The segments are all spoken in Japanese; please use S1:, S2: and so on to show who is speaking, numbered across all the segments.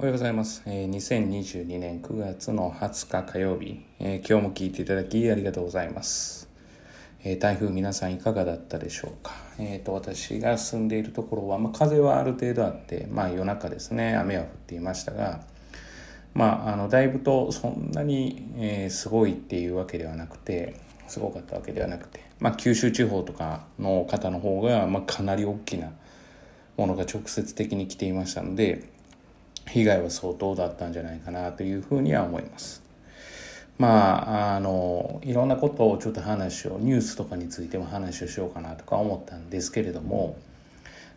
S1: おはようございます。え、2022年9月の20日火曜日、え、今日も聞いていただきありがとうございます。え、台風皆さんいかがだったでしょうか。えっ、と、私が住んでいるところは、まあ、風はある程度あって、まあ夜中ですね、雨は降っていましたが、まあ、あの、だいぶとそんなに、えすごいっていうわけではなくて、すごかったわけではなくて、まあ、九州地方とかの方の方が、まあ、かなり大きなものが直接的に来ていましたので、被害は相当だったんじゃないかなというふうには思います。まあ、あの、いろんなことをちょっと話を、ニュースとかについても話をしようかなとか思ったんですけれども、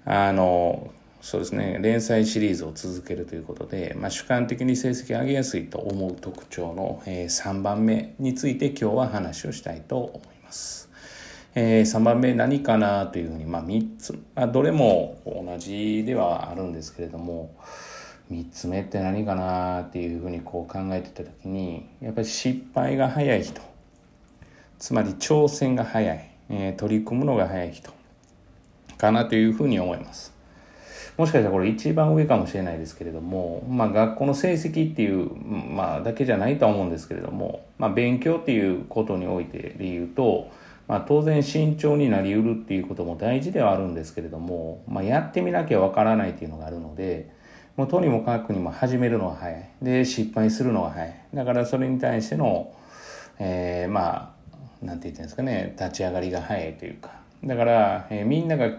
S1: あの、そうですね、連載シリーズを続けるということで、まあ、主観的に成績上げやすいと思う特徴の、えー、3番目について今日は話をしたいと思います。えー、3番目何かなというふうに、まあ、3つ、まあ、どれも同じではあるんですけれども、3つ目って何かなっていうふうにこう考えてた時にやっぱり失敗が早い人。つまり挑戦が早い、えー、取り組むのが早い人。かなというふうに思います。もしかしたらこれ一番上かもしれないですけれども、まあ、学校の成績っていう、まあ、だけじゃないとは思うんですけれども、まあ、勉強っていうことにおいてで言うと、まあ、当然慎重になりうるっていうことも大事ではあるんですけれども、まあ、やってみなきゃわからないっていうのがあるのでもうとにもかくにも始めるのが早い。で、失敗するのが早い。だからそれに対しての、えー、まあ、なんて言ってんですかね、立ち上がりが早いというか。だから、えー、みんなが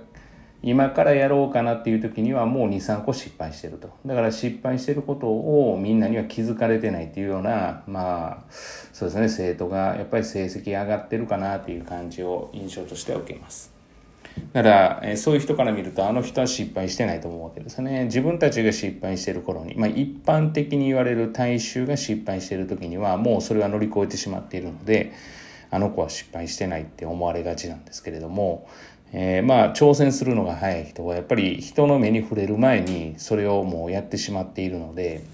S1: 今からやろうかなっていう時にはもう2、3個失敗してると。だから失敗してることをみんなには気づかれてないっていうような、まあ、そうですね、生徒がやっぱり成績上がってるかなっていう感じを印象としては受けます。だから、えそういう人から見ると、あの人は失敗してないと思うわけですね。自分たちが失敗してる頃に、まあ一般的に言われる大衆が失敗してる時には、もうそれは乗り越えてしまっているので、あの子は失敗してないって思われがちなんですけれども、えー、まあ挑戦するのが早い人はやっぱり人の目に触れる前にそれをもうやってしまっているので、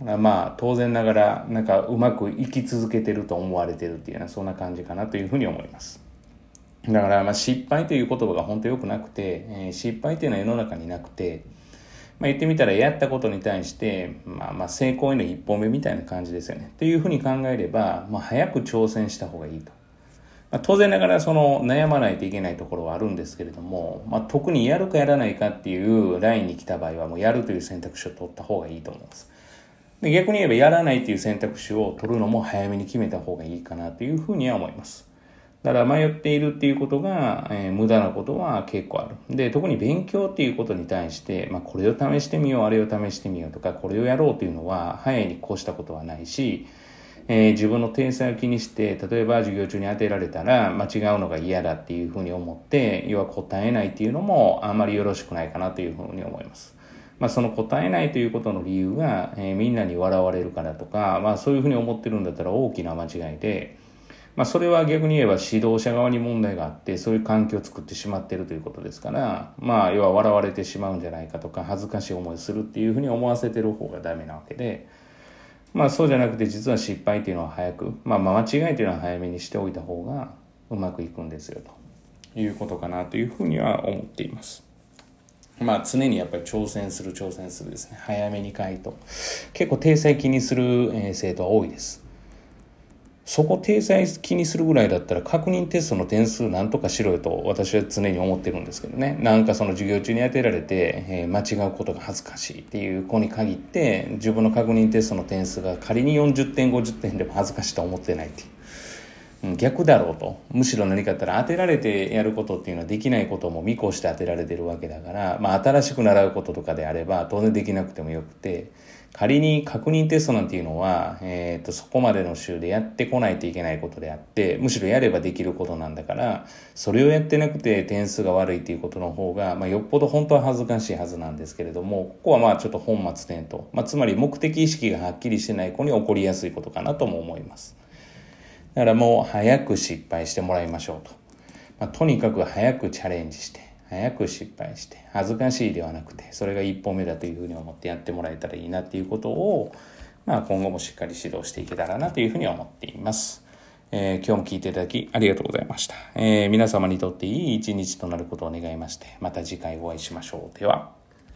S1: まあ当然ながらなんかうまく生き続けてると思われてるっていうようなそんな感じかなというふうに思います。だからまあ失敗という言葉が本当良くなくて、えー、失敗というのは世の中になくて、まあ、言ってみたらやったことに対して、まあ、まあ成功への一歩目みたいな感じですよね。というふうに考えれば、まあ、早く挑戦した方がいいと。まあ、当然ながらその悩まないといけないところはあるんですけれども、まあ、特にやるかやらないかっていうラインに来た場合はもうやるという選択肢を取った方がいいと思います。で逆に言えばやらないという選択肢を取るのも早めに決めた方がいいかなというふうには思います。だから迷っているっていうことが、えー、無駄なことは結構ある。で、特に勉強っていうことに対して、まあ、これを試してみよう、あれを試してみようとか、これをやろうというのは、早いに越したことはないし、えー、自分の天才を気にして、例えば授業中に当てられたら、間違うのが嫌だっていうふうに思って、要は答えないっていうのも、あんまりよろしくないかなというふうに思います。まあ、その答えないということの理由が、えー、みんなに笑われるからとか、まあ、そういうふうに思ってるんだったら大きな間違いで、まあ、それは逆に言えば指導者側に問題があってそういう環境を作ってしまっているということですからまあ要は笑われてしまうんじゃないかとか恥ずかしい思いするっていうふうに思わせてる方がダメなわけでまあそうじゃなくて実は失敗っていうのは早く、まあ、間違いというのは早めにしておいた方がうまくいくんですよということかなというふうには思っています。まあ常にやっぱり挑戦する挑戦するですね早めに回答結構訂正気にする生徒は多いです。そこ体裁気にするぐらいだったら確認テストの点数なんとかしろよと私は常に思ってるんですけどね。なんかその授業中に当てられて、えー、間違うことが恥ずかしいっていう子に限って自分の確認テストの点数が仮に40点50点でも恥ずかしいと思ってないっていう。逆だろうと。むしろ何かあったら当てられてやることっていうのはできないことも見越して当てられてるわけだから、まあ新しく習うこととかであれば当然できなくてもよくて、仮に確認テストなんていうのは、え、ー、と、そこまでの週でやってこないといけないことであって、むしろやればできることなんだから、それをやってなくて点数が悪いっていうことの方が、まあ、よっぽど本当は恥ずかしいはずなんですけれども、ここはまあちょっと本末転倒。まあ、つまり目的意識がはっきりしてない子に起こりやすいことかなとも思います。だからもう早く失敗してもらいましょうと。まあ、とにかく早くチャレンジして、早く失敗して、恥ずかしいではなくて、それが一歩目だというふうに思ってやってもらえたらいいなっていうことを、まあ、今後もしっかり指導していけたらなというふうに思っています。えー、今日も聞いていただきありがとうございました。えー、皆様にとっていい一日となることを願いまして、また次回お会いしましょう。では。